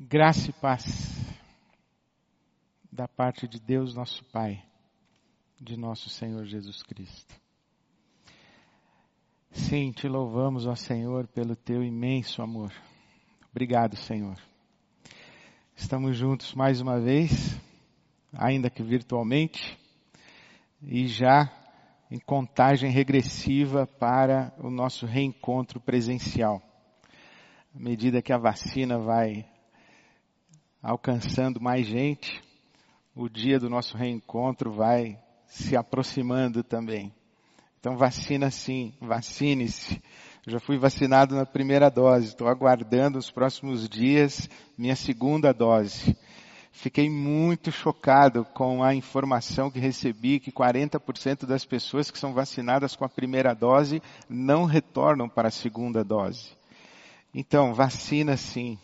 Graça e paz da parte de Deus, nosso Pai, de nosso Senhor Jesus Cristo. Sim, te louvamos, ó Senhor, pelo teu imenso amor. Obrigado, Senhor. Estamos juntos mais uma vez, ainda que virtualmente, e já em contagem regressiva para o nosso reencontro presencial. À medida que a vacina vai alcançando mais gente, o dia do nosso reencontro vai se aproximando também. Então vacina sim, vacine-se. Já fui vacinado na primeira dose, estou aguardando os próximos dias minha segunda dose. Fiquei muito chocado com a informação que recebi que 40% das pessoas que são vacinadas com a primeira dose não retornam para a segunda dose. Então, vacina sim,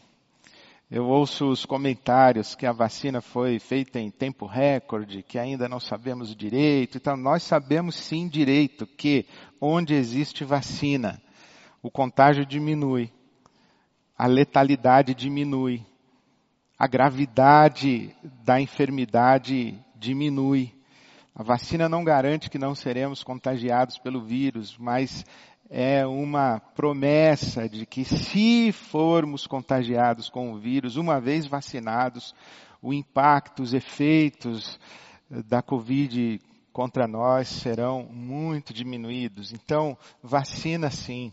eu ouço os comentários que a vacina foi feita em tempo recorde, que ainda não sabemos direito. Então, nós sabemos sim direito que onde existe vacina, o contágio diminui, a letalidade diminui, a gravidade da enfermidade diminui. A vacina não garante que não seremos contagiados pelo vírus, mas é uma promessa de que se formos contagiados com o vírus, uma vez vacinados, o impacto, os efeitos da Covid contra nós serão muito diminuídos. Então, vacina sim.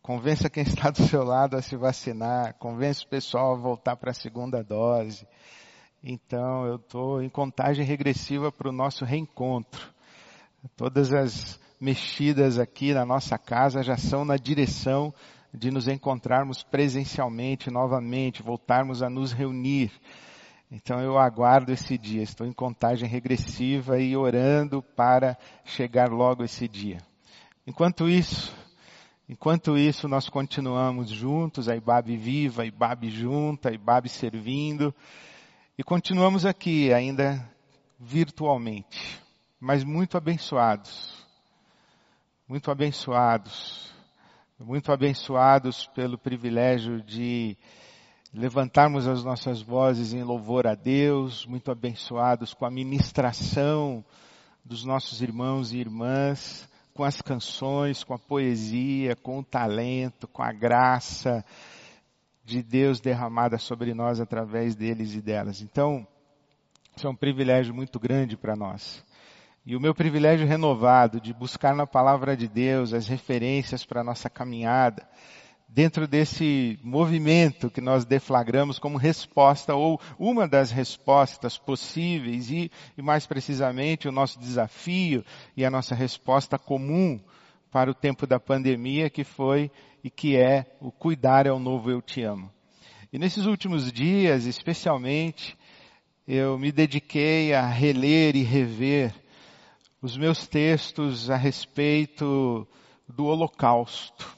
Convença quem está do seu lado a se vacinar, convence o pessoal a voltar para a segunda dose. Então, eu estou em contagem regressiva para o nosso reencontro. Todas as mexidas aqui na nossa casa já são na direção de nos encontrarmos presencialmente novamente, voltarmos a nos reunir. Então eu aguardo esse dia, estou em contagem regressiva e orando para chegar logo esse dia. Enquanto isso, enquanto isso nós continuamos juntos, a IBAB viva, a IBAB junta, a IBAB servindo, e continuamos aqui ainda virtualmente, mas muito abençoados muito abençoados, muito abençoados pelo privilégio de levantarmos as nossas vozes em louvor a Deus, muito abençoados com a ministração dos nossos irmãos e irmãs, com as canções, com a poesia, com o talento, com a graça de Deus derramada sobre nós através deles e delas. Então, isso é um privilégio muito grande para nós. E o meu privilégio renovado de buscar na palavra de Deus as referências para a nossa caminhada, dentro desse movimento que nós deflagramos como resposta, ou uma das respostas possíveis, e, e mais precisamente o nosso desafio e a nossa resposta comum para o tempo da pandemia, que foi e que é o cuidar é o novo eu te amo. E nesses últimos dias, especialmente, eu me dediquei a reler e rever os meus textos a respeito do Holocausto.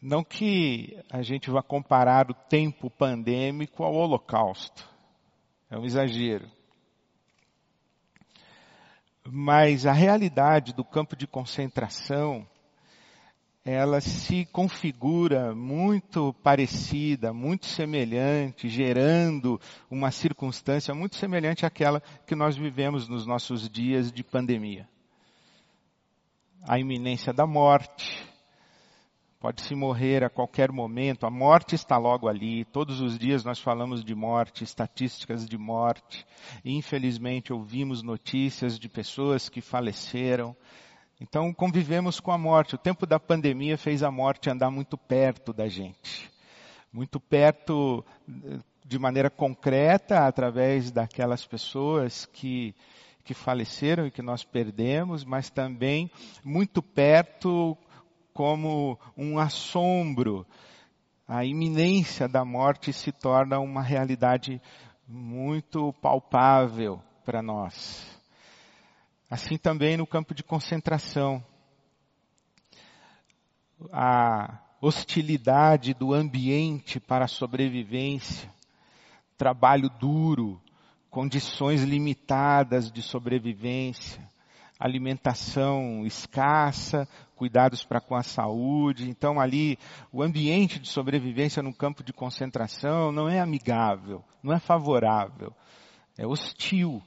Não que a gente vá comparar o tempo pandêmico ao Holocausto. É um exagero. Mas a realidade do campo de concentração ela se configura muito parecida, muito semelhante, gerando uma circunstância muito semelhante àquela que nós vivemos nos nossos dias de pandemia. A iminência da morte, pode-se morrer a qualquer momento, a morte está logo ali, todos os dias nós falamos de morte, estatísticas de morte, infelizmente ouvimos notícias de pessoas que faleceram, então convivemos com a morte. O tempo da pandemia fez a morte andar muito perto da gente. Muito perto de maneira concreta através daquelas pessoas que que faleceram e que nós perdemos, mas também muito perto como um assombro. A iminência da morte se torna uma realidade muito palpável para nós. Assim também no campo de concentração. A hostilidade do ambiente para a sobrevivência, trabalho duro, condições limitadas de sobrevivência, alimentação escassa, cuidados para com a saúde. Então ali o ambiente de sobrevivência no campo de concentração não é amigável, não é favorável, é hostil.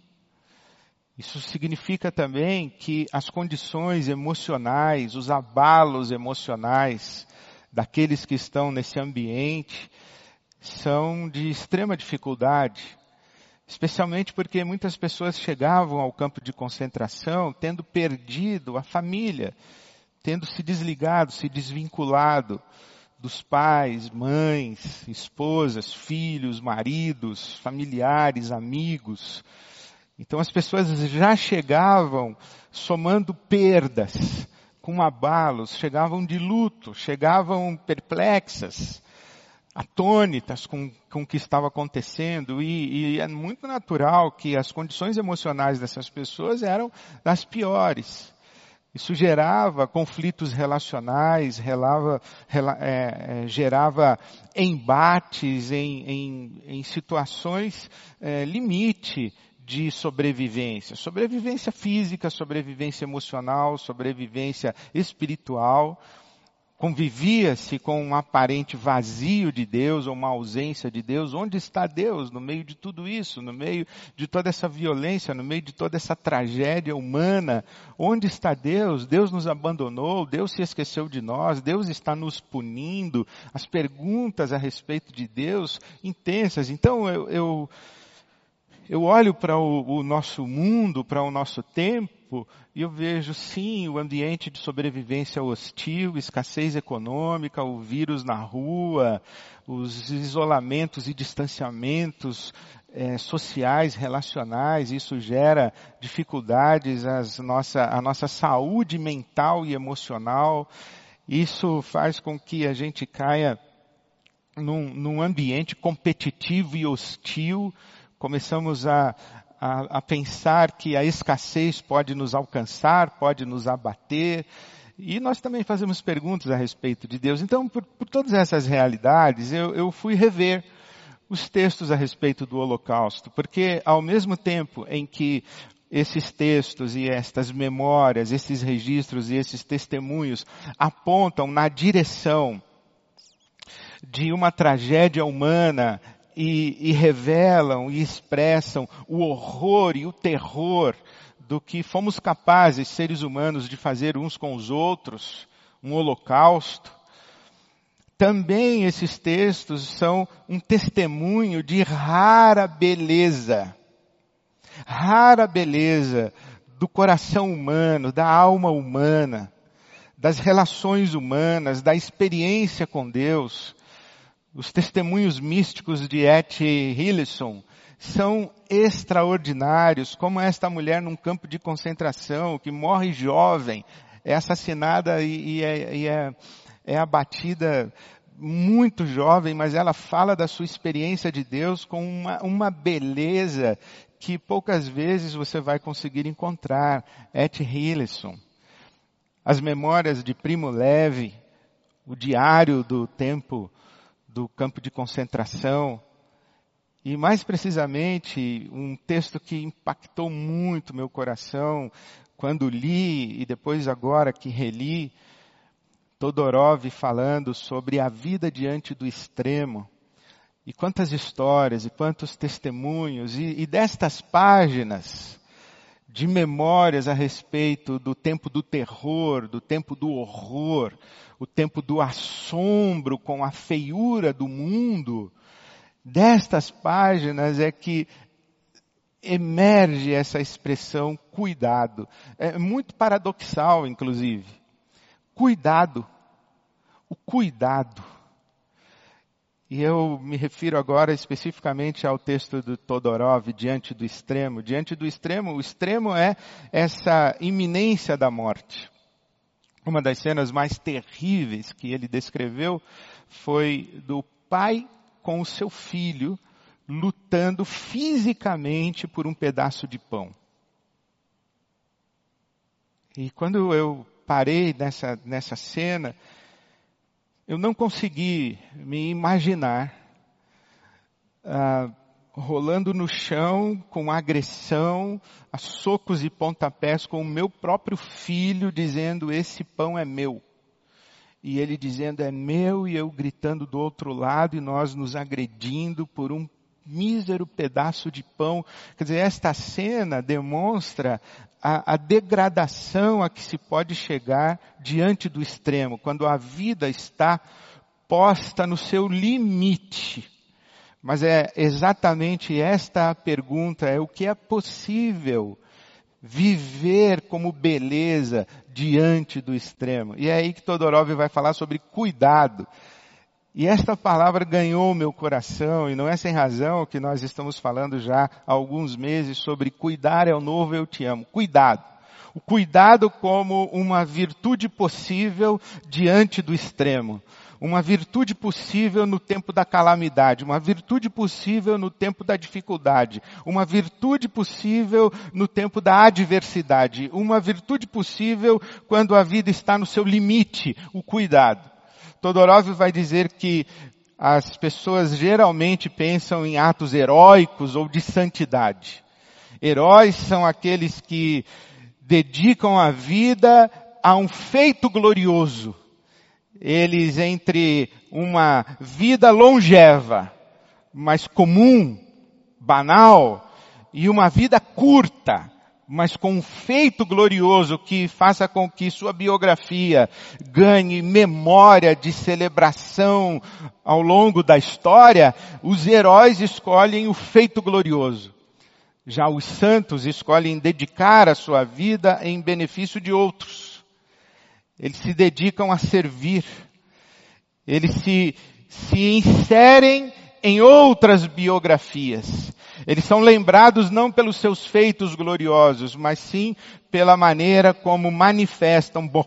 Isso significa também que as condições emocionais, os abalos emocionais daqueles que estão nesse ambiente são de extrema dificuldade especialmente porque muitas pessoas chegavam ao campo de concentração tendo perdido a família, tendo se desligado, se desvinculado dos pais, mães, esposas, filhos, maridos, familiares, amigos. Então as pessoas já chegavam somando perdas, com abalos, chegavam de luto, chegavam perplexas atônitas com, com o que estava acontecendo e, e, é muito natural que as condições emocionais dessas pessoas eram das piores. Isso gerava conflitos relacionais, relava, rela, é, é, gerava embates em, em, em situações é, limite de sobrevivência. Sobrevivência física, sobrevivência emocional, sobrevivência espiritual convivia-se com um aparente vazio de Deus ou uma ausência de Deus. Onde está Deus no meio de tudo isso, no meio de toda essa violência, no meio de toda essa tragédia humana? Onde está Deus? Deus nos abandonou, Deus se esqueceu de nós, Deus está nos punindo. As perguntas a respeito de Deus intensas. Então eu, eu, eu olho para o, o nosso mundo, para o nosso tempo, e eu vejo sim o ambiente de sobrevivência hostil, escassez econômica, o vírus na rua, os isolamentos e distanciamentos é, sociais, relacionais, isso gera dificuldades nossa, à nossa saúde mental e emocional. Isso faz com que a gente caia num, num ambiente competitivo e hostil, começamos a, a, a pensar que a escassez pode nos alcançar, pode nos abater. E nós também fazemos perguntas a respeito de Deus. Então, por, por todas essas realidades, eu, eu fui rever os textos a respeito do Holocausto, porque ao mesmo tempo em que esses textos e estas memórias, esses registros e esses testemunhos apontam na direção de uma tragédia humana e, e revelam e expressam o horror e o terror do que fomos capazes, seres humanos, de fazer uns com os outros, um holocausto. Também esses textos são um testemunho de rara beleza, rara beleza do coração humano, da alma humana, das relações humanas, da experiência com Deus, os testemunhos místicos de Et Hillesum são extraordinários, como esta mulher num campo de concentração, que morre jovem, é assassinada e, e, é, e é, é abatida muito jovem, mas ela fala da sua experiência de Deus com uma, uma beleza que poucas vezes você vai conseguir encontrar. Et Hillesum. As memórias de Primo Levi, o diário do tempo do campo de concentração. E mais precisamente, um texto que impactou muito meu coração quando li e depois agora que reli, Todorov falando sobre a vida diante do extremo. E quantas histórias e quantos testemunhos, e, e destas páginas de memórias a respeito do tempo do terror, do tempo do horror, o tempo do assombro com a feiura do mundo, destas páginas é que emerge essa expressão cuidado. É muito paradoxal, inclusive. Cuidado. O cuidado. E eu me refiro agora especificamente ao texto do Todorov, Diante do Extremo. Diante do Extremo, o extremo é essa iminência da morte. Uma das cenas mais terríveis que ele descreveu foi do pai com o seu filho lutando fisicamente por um pedaço de pão. E quando eu parei nessa, nessa cena, eu não consegui me imaginar ah, rolando no chão com agressão, a socos e pontapés com o meu próprio filho, dizendo: Esse pão é meu. E ele dizendo: É meu, e eu gritando do outro lado, e nós nos agredindo por um mísero pedaço de pão. Quer dizer, esta cena demonstra a, a, degradação a que se pode chegar diante do extremo, quando a vida está posta no seu limite. Mas é exatamente esta a pergunta, é o que é possível viver como beleza diante do extremo. E é aí que Todorov vai falar sobre cuidado. E esta palavra ganhou meu coração, e não é sem razão que nós estamos falando já há alguns meses sobre cuidar é o novo eu te amo. Cuidado. O cuidado como uma virtude possível diante do extremo. Uma virtude possível no tempo da calamidade, uma virtude possível no tempo da dificuldade, uma virtude possível no tempo da adversidade, uma virtude possível quando a vida está no seu limite, o cuidado. Todorov vai dizer que as pessoas geralmente pensam em atos heróicos ou de santidade. Heróis são aqueles que dedicam a vida a um feito glorioso. Eles, entre uma vida longeva, mas comum, banal, e uma vida curta, mas com um feito glorioso que faça com que sua biografia ganhe memória de celebração ao longo da história, os heróis escolhem o feito glorioso. Já os santos escolhem dedicar a sua vida em benefício de outros. Eles se dedicam a servir. Eles se, se inserem em outras biografias. Eles são lembrados não pelos seus feitos gloriosos, mas sim pela maneira como manifestam bo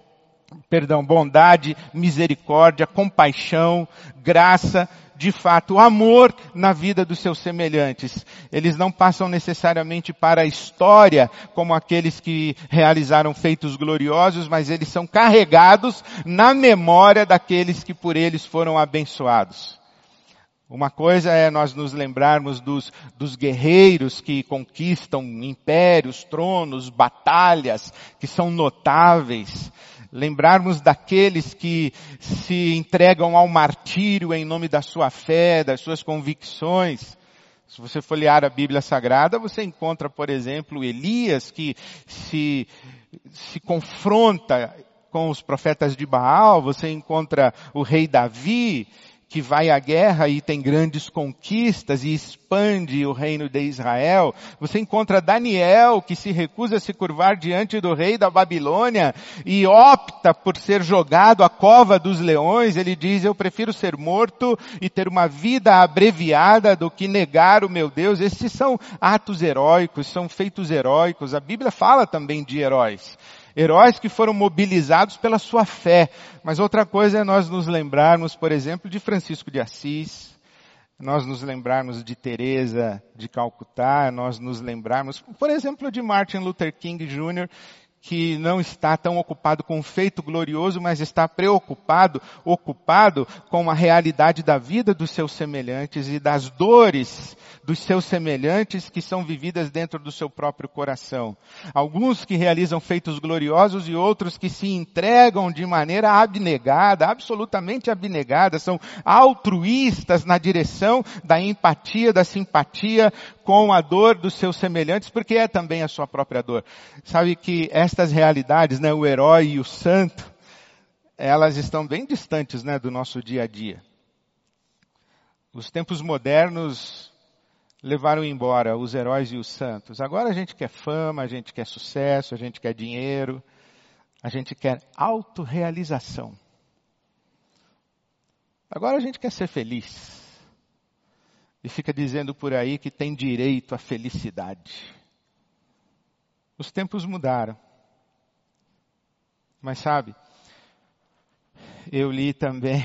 perdão, bondade, misericórdia, compaixão, graça, de fato, amor na vida dos seus semelhantes. Eles não passam necessariamente para a história como aqueles que realizaram feitos gloriosos, mas eles são carregados na memória daqueles que por eles foram abençoados. Uma coisa é nós nos lembrarmos dos, dos guerreiros que conquistam impérios, tronos, batalhas, que são notáveis. Lembrarmos daqueles que se entregam ao martírio em nome da sua fé, das suas convicções. Se você folhear a Bíblia Sagrada, você encontra, por exemplo, Elias que se, se confronta com os profetas de Baal, você encontra o rei Davi, que vai à guerra e tem grandes conquistas e expande o reino de Israel. Você encontra Daniel que se recusa a se curvar diante do rei da Babilônia e opta por ser jogado à cova dos leões. Ele diz, eu prefiro ser morto e ter uma vida abreviada do que negar o meu Deus. Esses são atos heróicos, são feitos heróicos. A Bíblia fala também de heróis heróis que foram mobilizados pela sua fé. Mas outra coisa é nós nos lembrarmos, por exemplo, de Francisco de Assis, nós nos lembrarmos de Teresa de Calcutá, nós nos lembrarmos, por exemplo, de Martin Luther King Jr., que não está tão ocupado com um feito glorioso, mas está preocupado, ocupado com a realidade da vida dos seus semelhantes e das dores dos seus semelhantes que são vividas dentro do seu próprio coração. Alguns que realizam feitos gloriosos e outros que se entregam de maneira abnegada, absolutamente abnegada, são altruístas na direção da empatia, da simpatia com a dor dos seus semelhantes, porque é também a sua própria dor. Sabe que estas realidades, né, o herói e o santo, elas estão bem distantes, né, do nosso dia a dia. Os tempos modernos levaram embora os heróis e os santos. Agora a gente quer fama, a gente quer sucesso, a gente quer dinheiro, a gente quer autorrealização. Agora a gente quer ser feliz. E fica dizendo por aí que tem direito à felicidade. Os tempos mudaram. Mas sabe, eu li também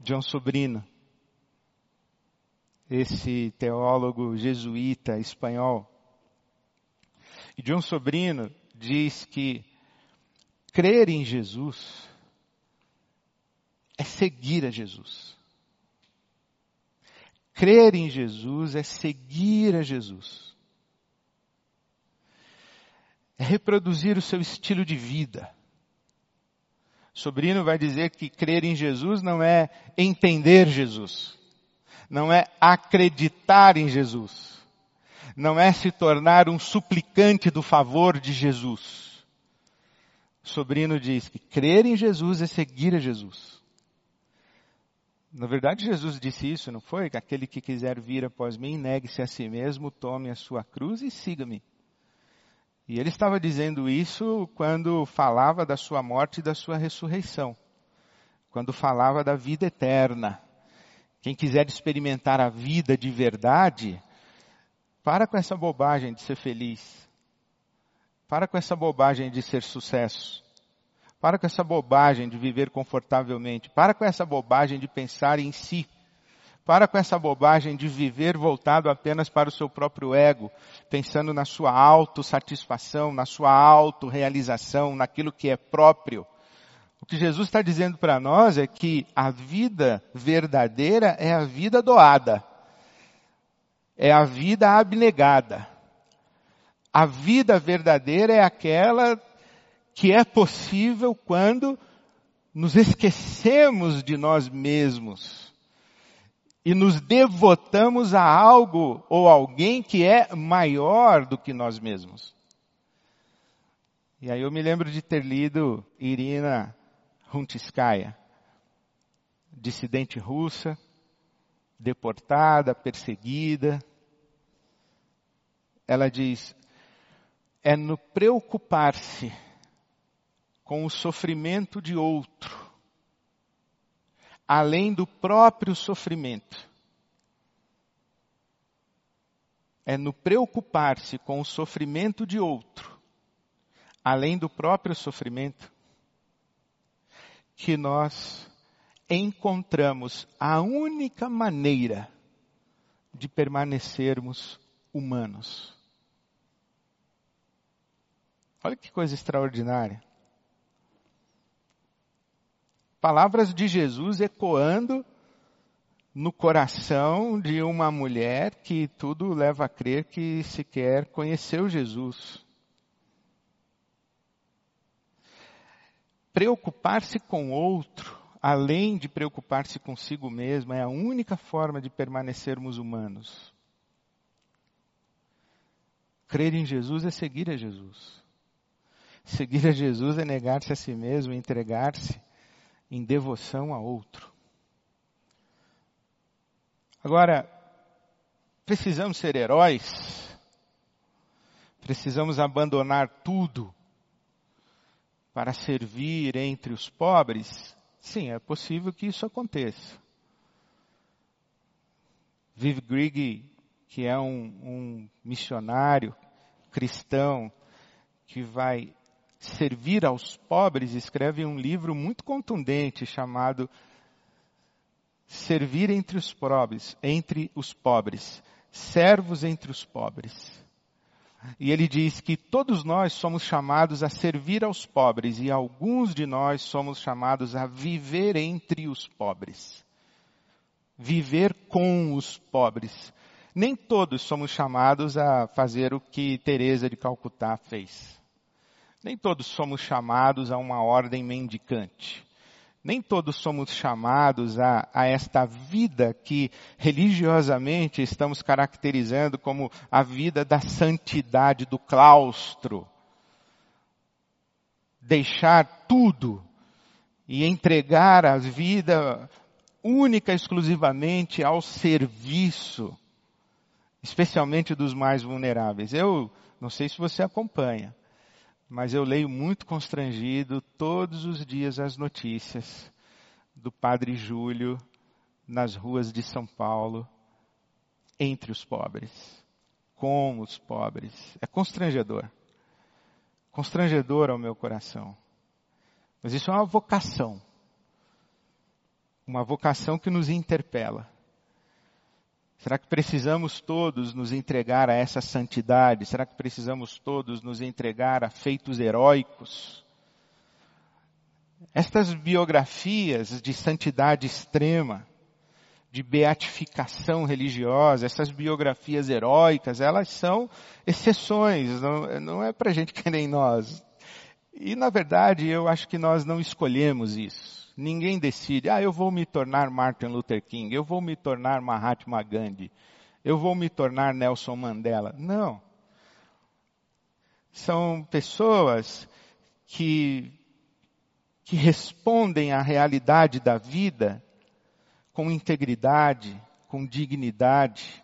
John Sobrino esse teólogo jesuíta espanhol. E John Sobrino diz que crer em Jesus é seguir a Jesus. Crer em Jesus é seguir a Jesus. É reproduzir o seu estilo de vida. Sobrino vai dizer que crer em Jesus não é entender Jesus, não é acreditar em Jesus, não é se tornar um suplicante do favor de Jesus. Sobrino diz que crer em Jesus é seguir a Jesus. Na verdade, Jesus disse isso, não foi? Que aquele que quiser vir após mim, negue-se a si mesmo, tome a sua cruz e siga-me. E ele estava dizendo isso quando falava da sua morte e da sua ressurreição. Quando falava da vida eterna. Quem quiser experimentar a vida de verdade, para com essa bobagem de ser feliz. Para com essa bobagem de ser sucesso. Para com essa bobagem de viver confortavelmente. Para com essa bobagem de pensar em si. Para com essa bobagem de viver voltado apenas para o seu próprio ego, pensando na sua autossatisfação, na sua autorrealização, naquilo que é próprio. O que Jesus está dizendo para nós é que a vida verdadeira é a vida doada, é a vida abnegada. A vida verdadeira é aquela que é possível quando nos esquecemos de nós mesmos e nos devotamos a algo ou alguém que é maior do que nós mesmos. E aí eu me lembro de ter lido Irina Runtiskaya, dissidente russa, deportada, perseguida. Ela diz: é no preocupar-se com o sofrimento de outro além do próprio sofrimento. É no preocupar-se com o sofrimento de outro, além do próprio sofrimento, que nós encontramos a única maneira de permanecermos humanos. Olha que coisa extraordinária palavras de Jesus ecoando no coração de uma mulher que tudo leva a crer que sequer conheceu Jesus. Preocupar-se com outro, além de preocupar-se consigo mesmo, é a única forma de permanecermos humanos. Crer em Jesus é seguir a Jesus. Seguir a Jesus é negar-se a si mesmo, entregar-se em devoção a outro. Agora, precisamos ser heróis? Precisamos abandonar tudo para servir entre os pobres? Sim, é possível que isso aconteça. Viv Grigg, que é um, um missionário cristão que vai servir aos pobres, escreve um livro muito contundente chamado Servir entre os pobres, entre os pobres, servos entre os pobres. E ele diz que todos nós somos chamados a servir aos pobres e alguns de nós somos chamados a viver entre os pobres. Viver com os pobres. Nem todos somos chamados a fazer o que Teresa de Calcutá fez. Nem todos somos chamados a uma ordem mendicante. Nem todos somos chamados a, a, esta vida que religiosamente estamos caracterizando como a vida da santidade do claustro. Deixar tudo e entregar a vida única exclusivamente ao serviço, especialmente dos mais vulneráveis. Eu não sei se você acompanha, mas eu leio muito constrangido todos os dias as notícias do Padre Júlio nas ruas de São Paulo, entre os pobres, com os pobres. É constrangedor. Constrangedor ao meu coração. Mas isso é uma vocação. Uma vocação que nos interpela. Será que precisamos todos nos entregar a essa santidade? Será que precisamos todos nos entregar a feitos heróicos? Estas biografias de santidade extrema, de beatificação religiosa, essas biografias heróicas, elas são exceções, não, não é para gente que nem nós. E na verdade eu acho que nós não escolhemos isso. Ninguém decide, ah, eu vou me tornar Martin Luther King, eu vou me tornar Mahatma Gandhi, eu vou me tornar Nelson Mandela. Não. São pessoas que, que respondem à realidade da vida com integridade, com dignidade,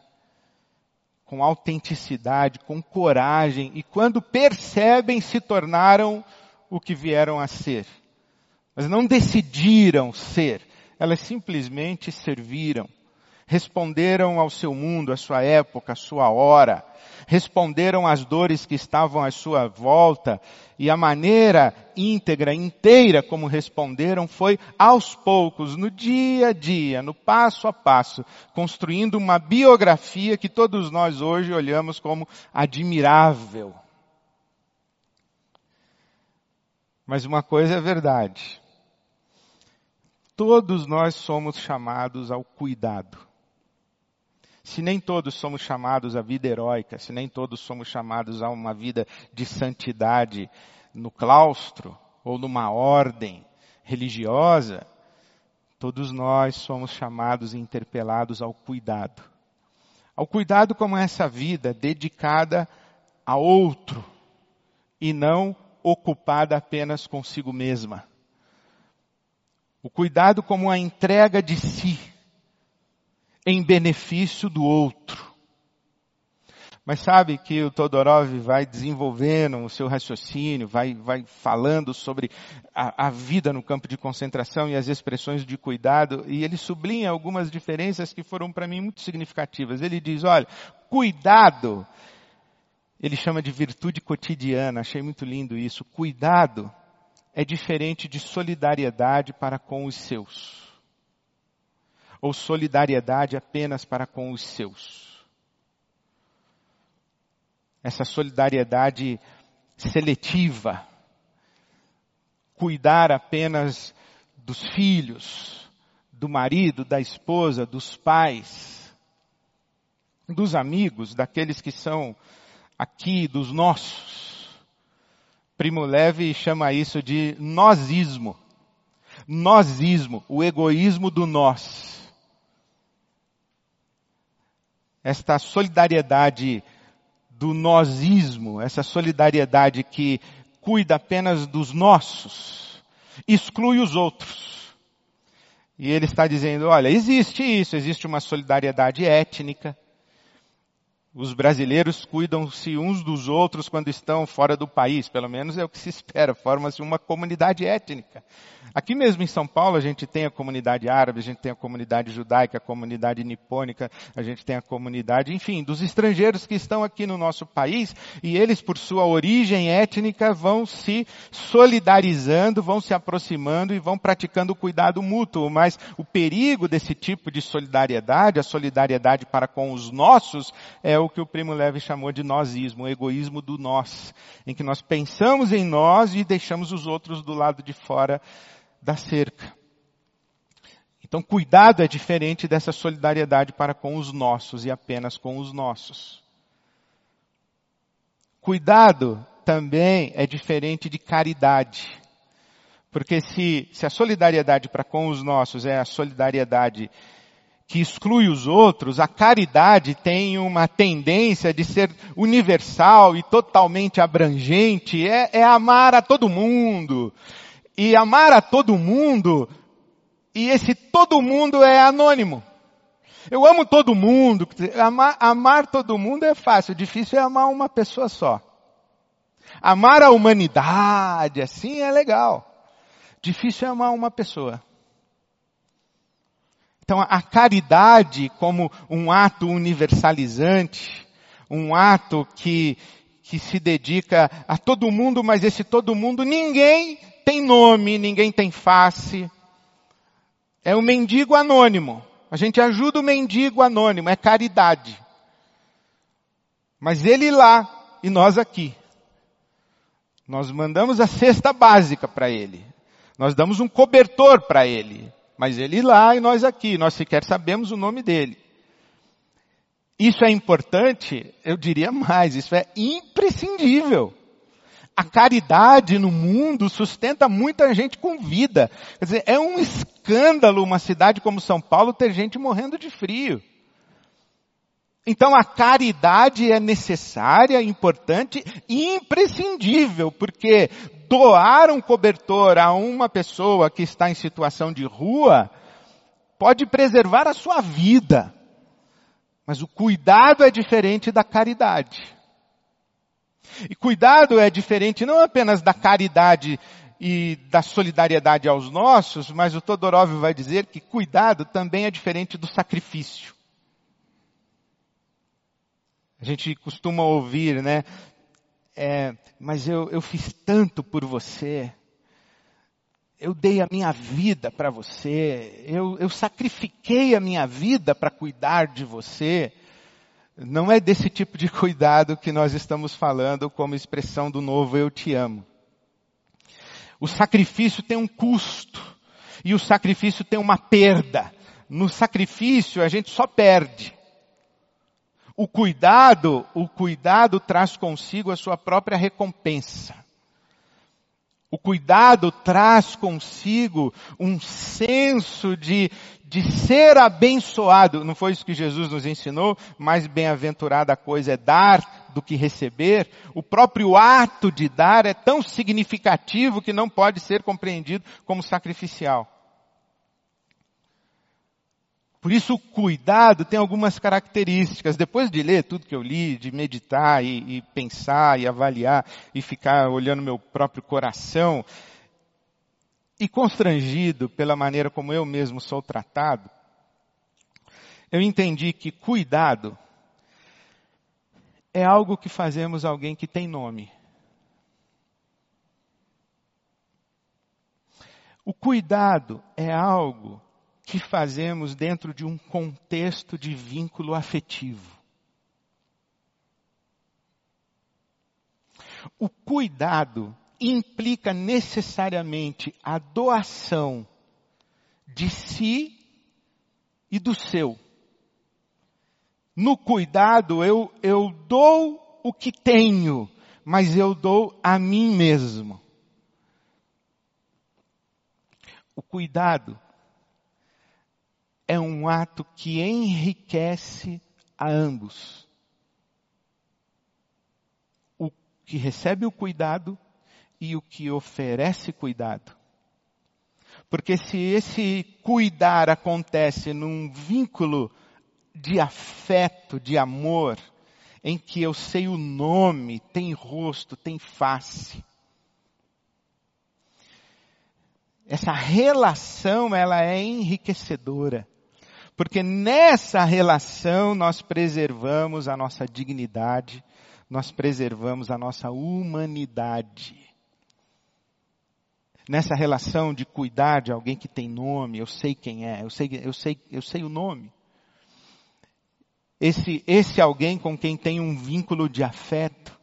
com autenticidade, com coragem, e quando percebem, se tornaram o que vieram a ser. Mas não decidiram ser, elas simplesmente serviram responderam ao seu mundo, à sua época, à sua hora, responderam às dores que estavam à sua volta, e a maneira íntegra, inteira como responderam foi aos poucos, no dia a dia, no passo a passo, construindo uma biografia que todos nós hoje olhamos como admirável. Mas uma coisa é verdade. Todos nós somos chamados ao cuidado. Se nem todos somos chamados à vida heróica, se nem todos somos chamados a uma vida de santidade no claustro ou numa ordem religiosa, todos nós somos chamados e interpelados ao cuidado. Ao cuidado como essa vida dedicada a outro e não ocupada apenas consigo mesma. O cuidado como a entrega de si em benefício do outro. Mas sabe que o Todorov vai desenvolvendo o seu raciocínio, vai, vai falando sobre a, a, vida no campo de concentração e as expressões de cuidado, e ele sublinha algumas diferenças que foram para mim muito significativas. Ele diz, olha, cuidado, ele chama de virtude cotidiana, achei muito lindo isso. Cuidado é diferente de solidariedade para com os seus ou solidariedade apenas para com os seus. Essa solidariedade seletiva, cuidar apenas dos filhos, do marido, da esposa, dos pais, dos amigos, daqueles que são aqui, dos nossos. Primo Leve chama isso de nozismo. Nozismo, o egoísmo do nós esta solidariedade do nozismo, essa solidariedade que cuida apenas dos nossos, exclui os outros. E ele está dizendo, olha, existe isso, existe uma solidariedade étnica, os brasileiros cuidam-se uns dos outros quando estão fora do país, pelo menos é o que se espera, forma-se uma comunidade étnica. Aqui mesmo em São Paulo a gente tem a comunidade árabe, a gente tem a comunidade judaica, a comunidade nipônica, a gente tem a comunidade, enfim, dos estrangeiros que estão aqui no nosso país. E eles por sua origem étnica vão se solidarizando, vão se aproximando e vão praticando o cuidado mútuo, mas o perigo desse tipo de solidariedade, a solidariedade para com os nossos, é o que o Primo Leve chamou de nozismo, o egoísmo do nós, em que nós pensamos em nós e deixamos os outros do lado de fora da cerca. Então, cuidado é diferente dessa solidariedade para com os nossos e apenas com os nossos. Cuidado também é diferente de caridade. Porque se, se a solidariedade para com os nossos é a solidariedade que exclui os outros, a caridade tem uma tendência de ser universal e totalmente abrangente, é, é amar a todo mundo. E amar a todo mundo, e esse todo mundo é anônimo. Eu amo todo mundo, amar, amar todo mundo é fácil, difícil é amar uma pessoa só. Amar a humanidade, assim é legal. Difícil é amar uma pessoa. Então a caridade como um ato universalizante, um ato que, que se dedica a todo mundo, mas esse todo mundo ninguém tem nome, ninguém tem face. É o mendigo anônimo. A gente ajuda o mendigo anônimo, é caridade. Mas ele lá e nós aqui. Nós mandamos a cesta básica para ele. Nós damos um cobertor para ele Mas ele lá e nós aqui, nós sequer sabemos o nome dele. Isso é importante? Eu diria mais, isso é imprescindível. A caridade no mundo sustenta muita gente com vida. Quer dizer, é um escândalo uma cidade como São Paulo ter gente morrendo de frio. Então a caridade é necessária, importante e imprescindível, porque doar um cobertor a uma pessoa que está em situação de rua pode preservar a sua vida. Mas o cuidado é diferente da caridade. E cuidado é diferente não apenas da caridade e da solidariedade aos nossos, mas o Todorov vai dizer que cuidado também é diferente do sacrifício. A gente costuma ouvir, né? É, mas eu, eu fiz tanto por você. Eu dei a minha vida para você. Eu, eu sacrifiquei a minha vida para cuidar de você. Não é desse tipo de cuidado que nós estamos falando como expressão do novo eu te amo. O sacrifício tem um custo. E o sacrifício tem uma perda. No sacrifício a gente só perde. O cuidado, o cuidado traz consigo a sua própria recompensa. O cuidado traz consigo um senso de, de ser abençoado. Não foi isso que Jesus nos ensinou? Mais bem-aventurada coisa é dar do que receber. O próprio ato de dar é tão significativo que não pode ser compreendido como sacrificial. Por isso o cuidado tem algumas características. Depois de ler tudo que eu li, de meditar e, e pensar e avaliar e ficar olhando meu próprio coração e constrangido pela maneira como eu mesmo sou tratado, eu entendi que cuidado é algo que fazemos alguém que tem nome. O cuidado é algo que fazemos dentro de um contexto de vínculo afetivo. O cuidado implica necessariamente a doação de si e do seu. No cuidado, eu, eu dou o que tenho, mas eu dou a mim mesmo. O cuidado é um ato que enriquece a ambos. O que recebe o cuidado e o que oferece cuidado. Porque se esse cuidar acontece num vínculo de afeto, de amor, em que eu sei o nome, tem rosto, tem face, essa relação ela é enriquecedora. Porque nessa relação nós preservamos a nossa dignidade, nós preservamos a nossa humanidade. Nessa relação de cuidar de alguém que tem nome, eu sei quem é, eu sei, eu sei, eu sei o nome. Esse, esse alguém com quem tem um vínculo de afeto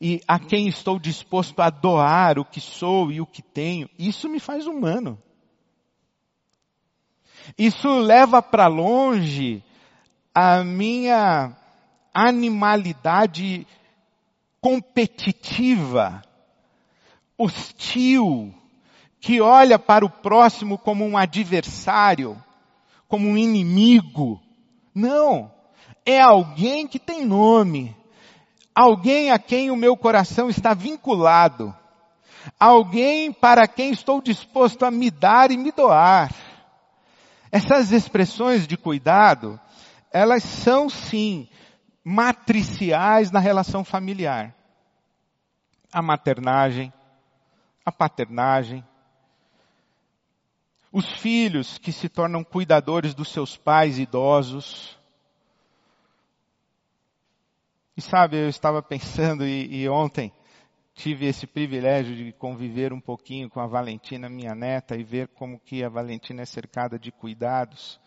e a quem estou disposto a doar o que sou e o que tenho, isso me faz humano. Isso leva para longe a minha animalidade competitiva, hostil, que olha para o próximo como um adversário, como um inimigo. Não. É alguém que tem nome. Alguém a quem o meu coração está vinculado. Alguém para quem estou disposto a me dar e me doar. Essas expressões de cuidado, elas são sim matriciais na relação familiar. A maternagem, a paternagem, os filhos que se tornam cuidadores dos seus pais idosos. E sabe, eu estava pensando e, e ontem, tive esse privilégio de conviver um pouquinho com a Valentina, minha neta, e ver como que a Valentina é cercada de cuidados.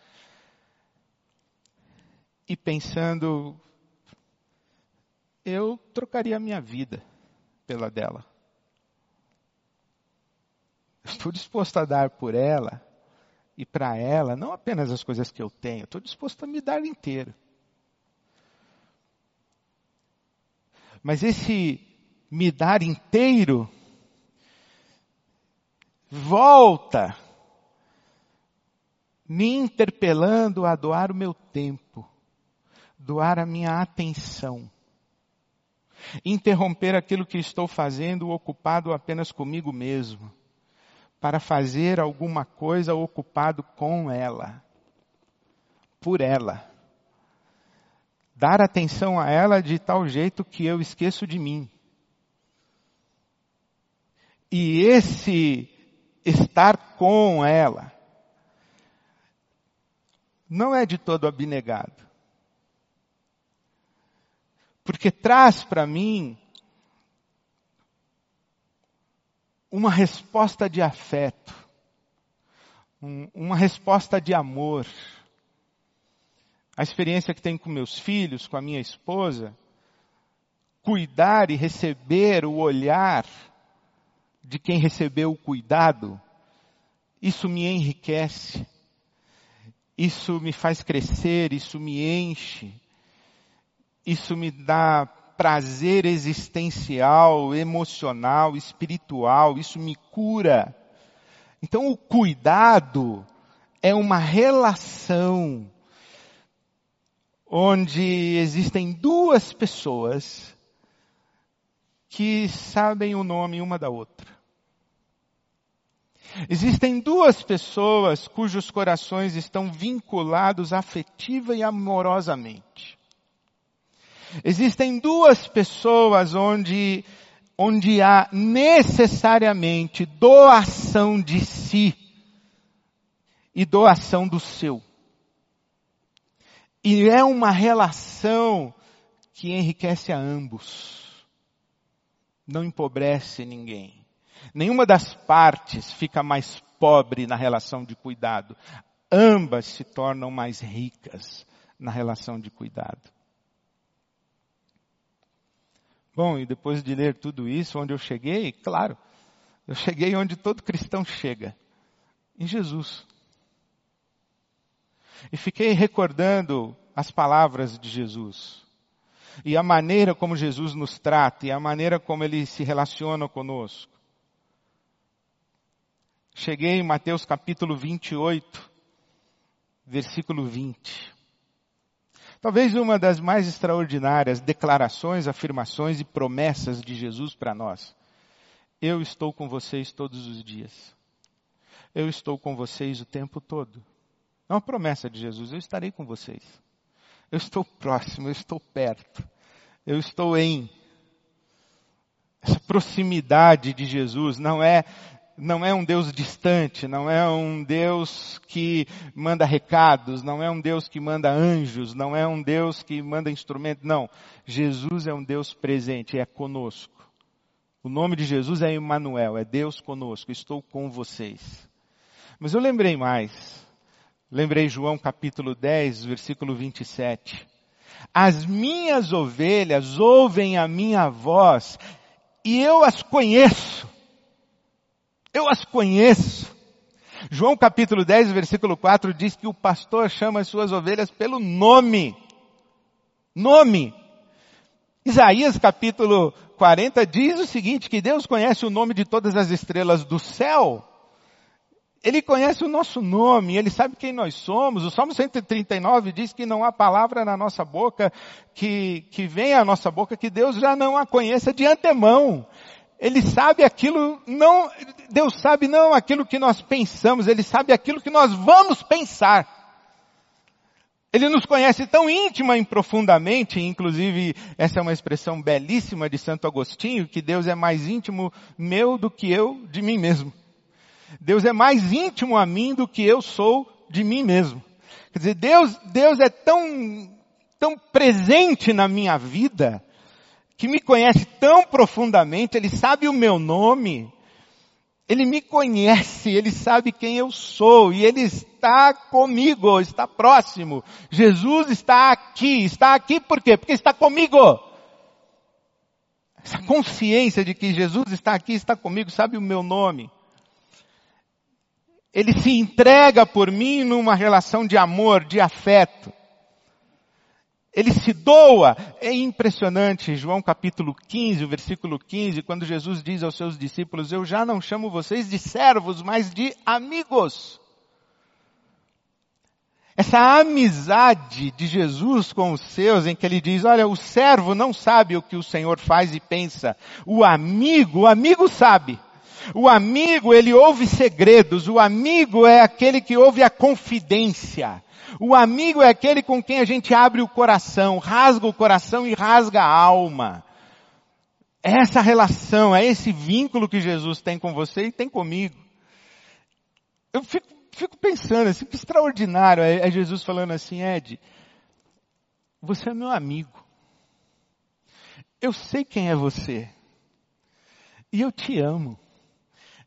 E pensando, eu trocaria a minha vida pela dela. Estou disposto a dar por ela e para ela, não apenas as coisas que eu tenho, estou disposto a me dar inteiro. Mas esse me dar inteiro volta me interpelando a doar o meu tempo, doar a minha atenção, interromper aquilo que estou fazendo ocupado apenas comigo mesmo para fazer alguma coisa ocupado com ela, por ela. Dar atenção a ela de tal jeito que eu esqueço de mim. E esse estar com ela não é de todo abnegado. Porque traz para mim uma resposta de afeto, um, uma resposta de amor. A experiência que tenho com meus filhos, com a minha esposa, cuidar e receber o olhar de quem recebeu o cuidado, isso me enriquece, isso me faz crescer, isso me enche, isso me dá prazer existencial, emocional, espiritual, isso me cura. Então o cuidado é uma relação onde existem duas pessoas que sabem o nome uma da outra. Existem duas pessoas cujos corações estão vinculados afetiva e amorosamente. Existem duas pessoas onde, onde há necessariamente doação de si e doação do seu. E é uma relação que enriquece a ambos. Não empobrece ninguém. Nenhuma das partes fica mais pobre na relação de cuidado. Ambas se tornam mais ricas na relação de cuidado. Bom, e depois de ler tudo isso, onde eu cheguei, claro, eu cheguei onde todo cristão chega, em Jesus. E fiquei recordando as palavras de Jesus. E a maneira como Jesus nos trata, e a maneira como ele se relaciona conosco. Cheguei em Mateus capítulo 28, versículo 20. Talvez uma das mais extraordinárias declarações, afirmações e promessas de Jesus para nós. Eu estou com vocês todos os dias. Eu estou com vocês o tempo todo. É uma promessa de Jesus, eu estarei com vocês. Eu estou próximo, eu estou perto. Eu estou em. Essa proximidade de Jesus não é não é um Deus distante, não é um Deus que manda recados, não é um Deus que manda anjos, não é um Deus que manda instrumentos, não. Jesus é um Deus presente, é conosco. O nome de Jesus é Emmanuel, é Deus conosco, estou com vocês. Mas eu lembrei mais. Lembrei João capítulo 10, versículo 27. As minhas ovelhas ouvem a minha voz e eu as conheço eu as conheço. João capítulo 10, versículo 4 diz que o pastor chama as suas ovelhas pelo nome. Nome. Isaías capítulo 40 diz o seguinte, que Deus conhece o nome de todas as estrelas do céu. Ele conhece o nosso nome, Ele sabe quem nós somos. O Salmo 139 diz que não há palavra na nossa boca que, que venha à nossa boca que Deus já não a conheça de antemão. Ele sabe aquilo, não, Deus sabe não aquilo que nós pensamos, Ele sabe aquilo que nós vamos pensar. Ele nos conhece tão íntima e profundamente, inclusive essa é uma expressão belíssima de Santo Agostinho, que Deus é mais íntimo meu do que eu de mim mesmo. Deus é mais íntimo a mim do que eu sou de mim mesmo. Quer dizer, Deus, Deus é tão, tão presente na minha vida, que me conhece tão profundamente, ele sabe o meu nome, ele me conhece, ele sabe quem eu sou e ele está comigo, está próximo. Jesus está aqui, está aqui por quê? Porque está comigo. Essa consciência de que Jesus está aqui, está comigo, sabe o meu nome. Ele se entrega por mim numa relação de amor, de afeto. Ele se doa. É impressionante, João capítulo 15, o versículo 15, quando Jesus diz aos seus discípulos, eu já não chamo vocês de servos, mas de amigos. Essa amizade de Jesus com os seus, em que ele diz, olha, o servo não sabe o que o Senhor faz e pensa. O amigo, o amigo sabe. O amigo, ele ouve segredos. O amigo é aquele que ouve a confidência. O amigo é aquele com quem a gente abre o coração, rasga o coração e rasga a alma. É essa relação, é esse vínculo que Jesus tem com você e tem comigo. Eu fico, fico pensando assim, que extraordinário é, é Jesus falando assim, Ed, você é meu amigo. Eu sei quem é você. E eu te amo.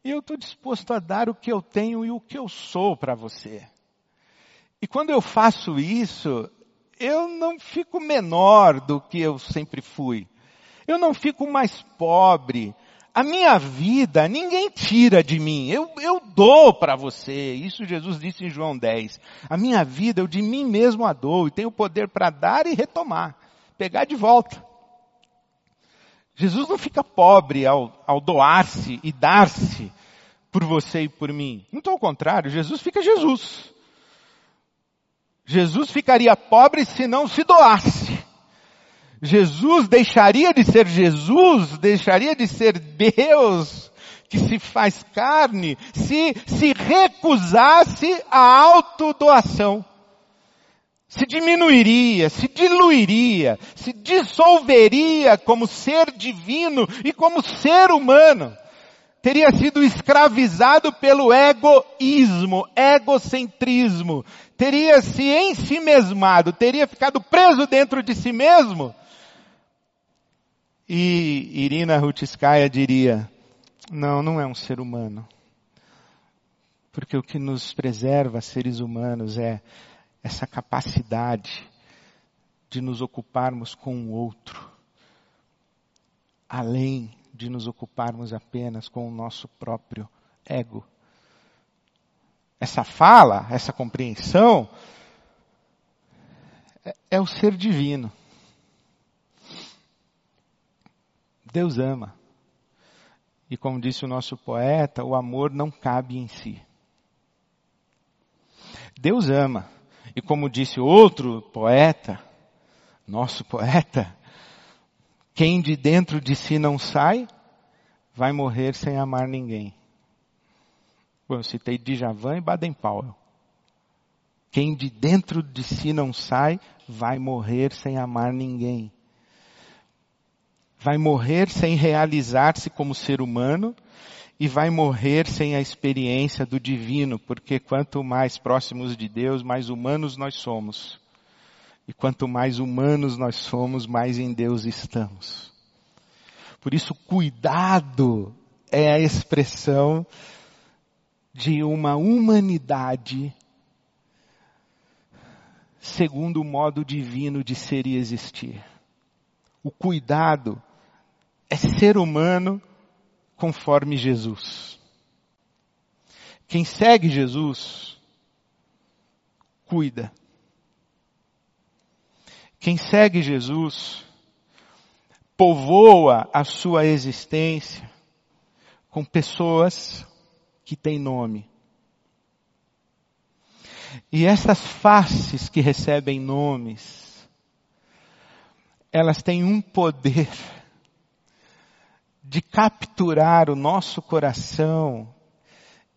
E eu estou disposto a dar o que eu tenho e o que eu sou para você. E quando eu faço isso, eu não fico menor do que eu sempre fui. Eu não fico mais pobre. A minha vida ninguém tira de mim. Eu, eu dou para você. Isso Jesus disse em João 10. A minha vida eu de mim mesmo a dou e tenho poder para dar e retomar. Pegar de volta. Jesus não fica pobre ao, ao doar-se e dar-se por você e por mim. Muito ao contrário, Jesus fica Jesus. Jesus ficaria pobre se não se doasse. Jesus deixaria de ser Jesus, deixaria de ser Deus que se faz carne, se se recusasse a autodoação se diminuiria, se diluiria, se dissolveria como ser divino e como ser humano. Teria sido escravizado pelo egoísmo, egocentrismo. Teria se ensimesmado, teria ficado preso dentro de si mesmo. E Irina Rutskaya diria, não, não é um ser humano. Porque o que nos preserva seres humanos é essa capacidade de nos ocuparmos com o outro, além de nos ocuparmos apenas com o nosso próprio ego. Essa fala, essa compreensão, é, é o ser divino. Deus ama. E como disse o nosso poeta, o amor não cabe em si. Deus ama. E como disse outro poeta, nosso poeta, quem de dentro de si não sai, vai morrer sem amar ninguém. Eu citei Djavan e Baden-Powell. Quem de dentro de si não sai, vai morrer sem amar ninguém. Vai morrer sem realizar-se como ser humano e vai morrer sem a experiência do divino, porque quanto mais próximos de Deus, mais humanos nós somos. E quanto mais humanos nós somos, mais em Deus estamos. Por isso, cuidado é a expressão de uma humanidade segundo o modo divino de ser e existir. O cuidado é ser humano conforme Jesus. Quem segue Jesus, cuida. Quem segue Jesus, povoa a sua existência com pessoas que têm nome. E essas faces que recebem nomes, elas têm um poder de capturar o nosso coração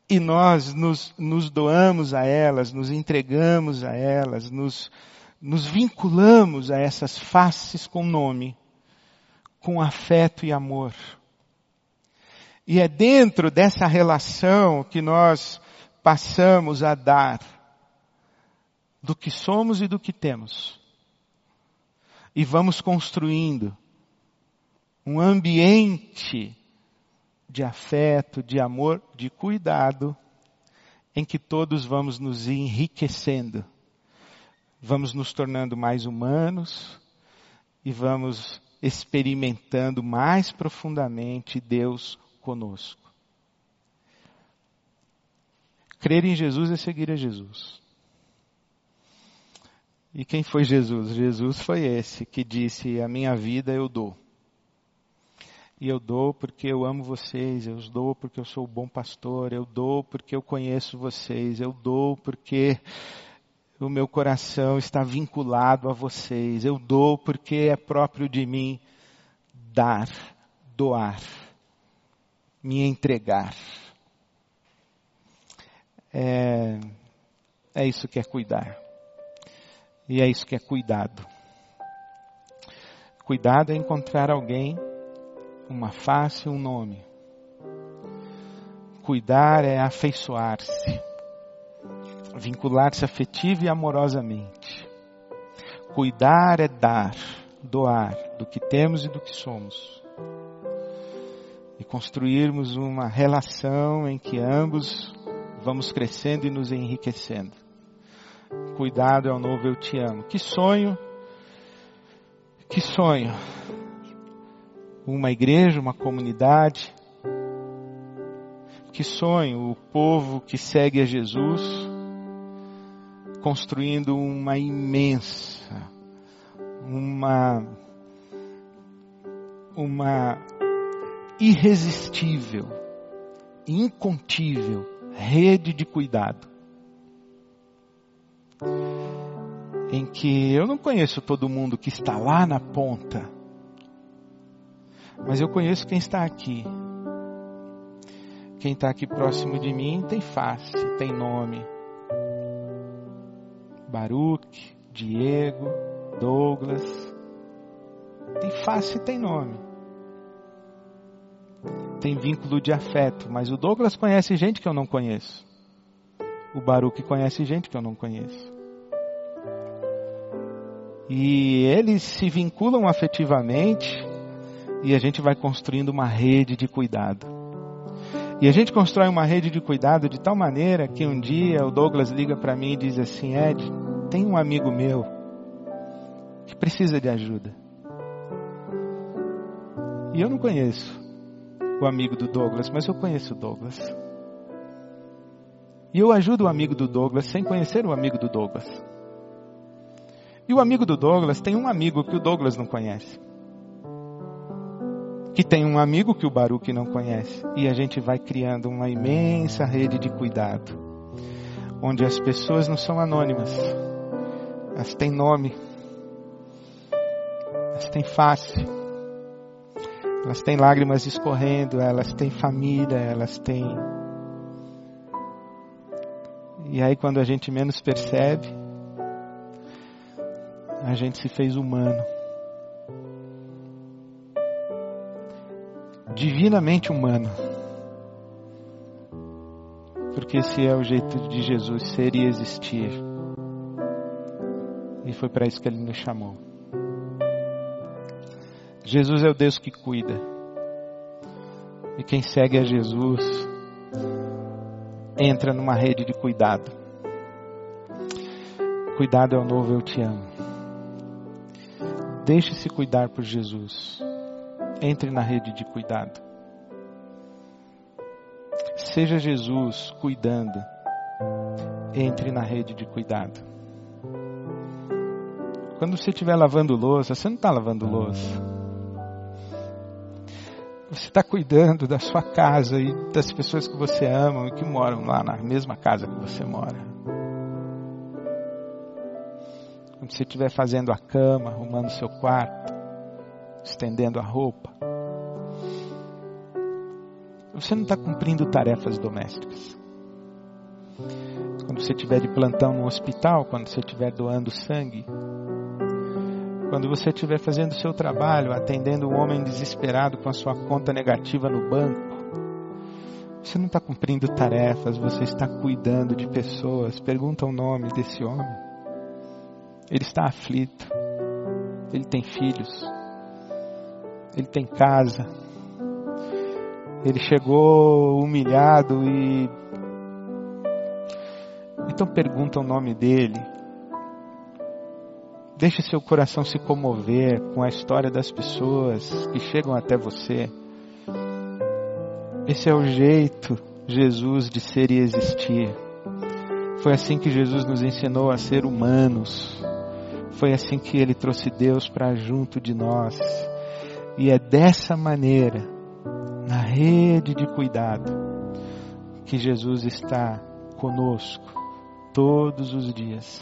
e nós nos, nos doamos a elas, nos entregamos a elas, nos, nos vinculamos a essas faces com nome, com afeto e amor. E é dentro dessa relação que nós passamos a dar do que somos e do que temos. E vamos construindo um ambiente de afeto, de amor, de cuidado, em que todos vamos nos enriquecendo, vamos nos tornando mais humanos e vamos experimentando mais profundamente Deus conosco. Crer em Jesus é seguir a Jesus. E quem foi Jesus? Jesus foi esse que disse: A minha vida eu dou. E eu dou porque eu amo vocês, eu dou porque eu sou o bom pastor, eu dou porque eu conheço vocês, eu dou porque o meu coração está vinculado a vocês, eu dou porque é próprio de mim dar, doar, me entregar. É, é isso que é cuidar. E é isso que é cuidado. Cuidado é encontrar alguém, uma face, um nome. Cuidar é afeiçoar-se, vincular-se afetivo e amorosamente. Cuidar é dar, doar do que temos e do que somos. Construirmos uma relação em que ambos vamos crescendo e nos enriquecendo. Cuidado é o novo eu te amo. Que sonho, que sonho. Uma igreja, uma comunidade. Que sonho o povo que segue a Jesus construindo uma imensa, uma, uma irresistível, incontível rede de cuidado. Em que eu não conheço todo mundo que está lá na ponta, mas eu conheço quem está aqui. Quem está aqui próximo de mim tem face, tem nome. Baruch, Diego, Douglas. Tem face e tem nome tem vínculo de afeto, mas o Douglas conhece gente que eu não conheço. O Baruch conhece gente que eu não conheço. E eles se vinculam afetivamente e a gente vai construindo uma rede de cuidado. E a gente constrói uma rede de cuidado de tal maneira que um dia o Douglas liga para mim e diz assim: Ed, tem um amigo meu que precisa de ajuda. E eu não conheço o amigo do Douglas, mas eu conheço o Douglas. E eu ajudo o amigo do Douglas sem conhecer o amigo do Douglas. E o amigo do Douglas tem um amigo que o Douglas não conhece. Que tem um amigo que o Baruch não conhece. E a gente vai criando uma imensa rede de cuidado. Onde as pessoas não são anônimas. Elas têm nome. Elas têm face elas têm lágrimas escorrendo, elas têm família, elas têm. E aí, quando a gente menos percebe, a gente se fez humano. Divinamente humano. Porque esse é o jeito de Jesus ser e existir. E foi para isso que ele nos chamou. Jesus é o Deus que cuida. E quem segue a Jesus entra numa rede de cuidado. Cuidado é o novo eu te amo. Deixe-se cuidar por Jesus. Entre na rede de cuidado. Seja Jesus cuidando. Entre na rede de cuidado. Quando você estiver lavando louça, você não está lavando louça você está cuidando da sua casa e das pessoas que você ama e que moram lá na mesma casa que você mora. Quando você estiver fazendo a cama, arrumando seu quarto, estendendo a roupa, você não está cumprindo tarefas domésticas. Quando você estiver de plantão no hospital, quando você estiver doando sangue, quando você estiver fazendo o seu trabalho, atendendo um homem desesperado com a sua conta negativa no banco, você não está cumprindo tarefas, você está cuidando de pessoas. Pergunta o nome desse homem. Ele está aflito. Ele tem filhos. Ele tem casa. Ele chegou humilhado e. Então pergunta o nome dele. Deixe seu coração se comover com a história das pessoas que chegam até você. Esse é o jeito, Jesus, de ser e existir. Foi assim que Jesus nos ensinou a ser humanos. Foi assim que ele trouxe Deus para junto de nós. E é dessa maneira, na rede de cuidado, que Jesus está conosco todos os dias,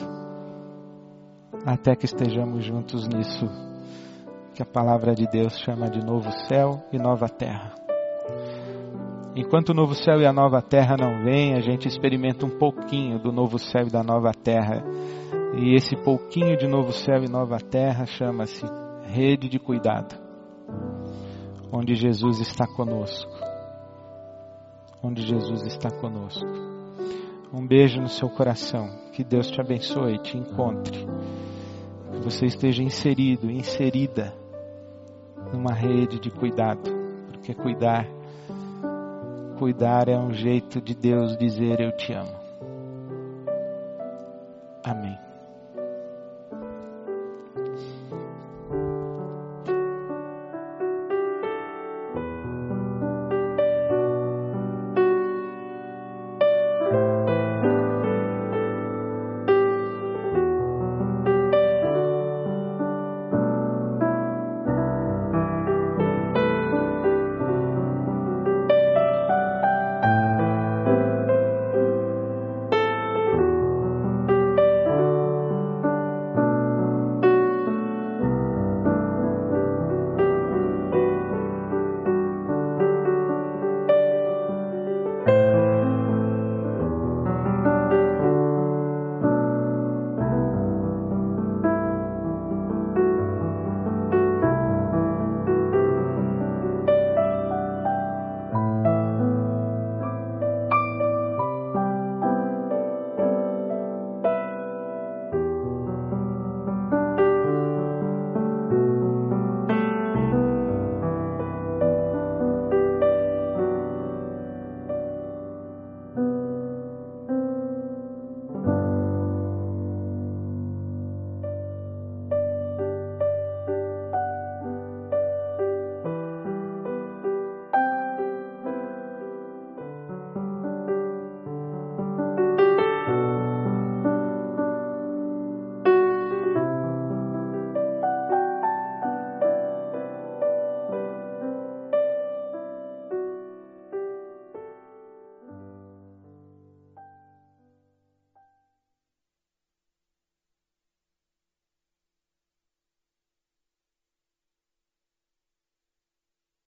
até que estejamos juntos nisso que a palavra de Deus chama de novo céu e nova terra. Enquanto o novo céu e a nova terra não vêm, a gente experimenta um pouquinho do novo céu e da nova terra. E esse pouquinho de novo céu e nova terra chama-se rede de cuidado, onde Jesus está conosco. Onde Jesus está conosco. Um beijo no seu coração. Que Deus te abençoe, te encontre. Que você esteja inserido, inserida numa rede de cuidado, porque cuidar cuidar é um jeito de Deus dizer eu te amo. Amém.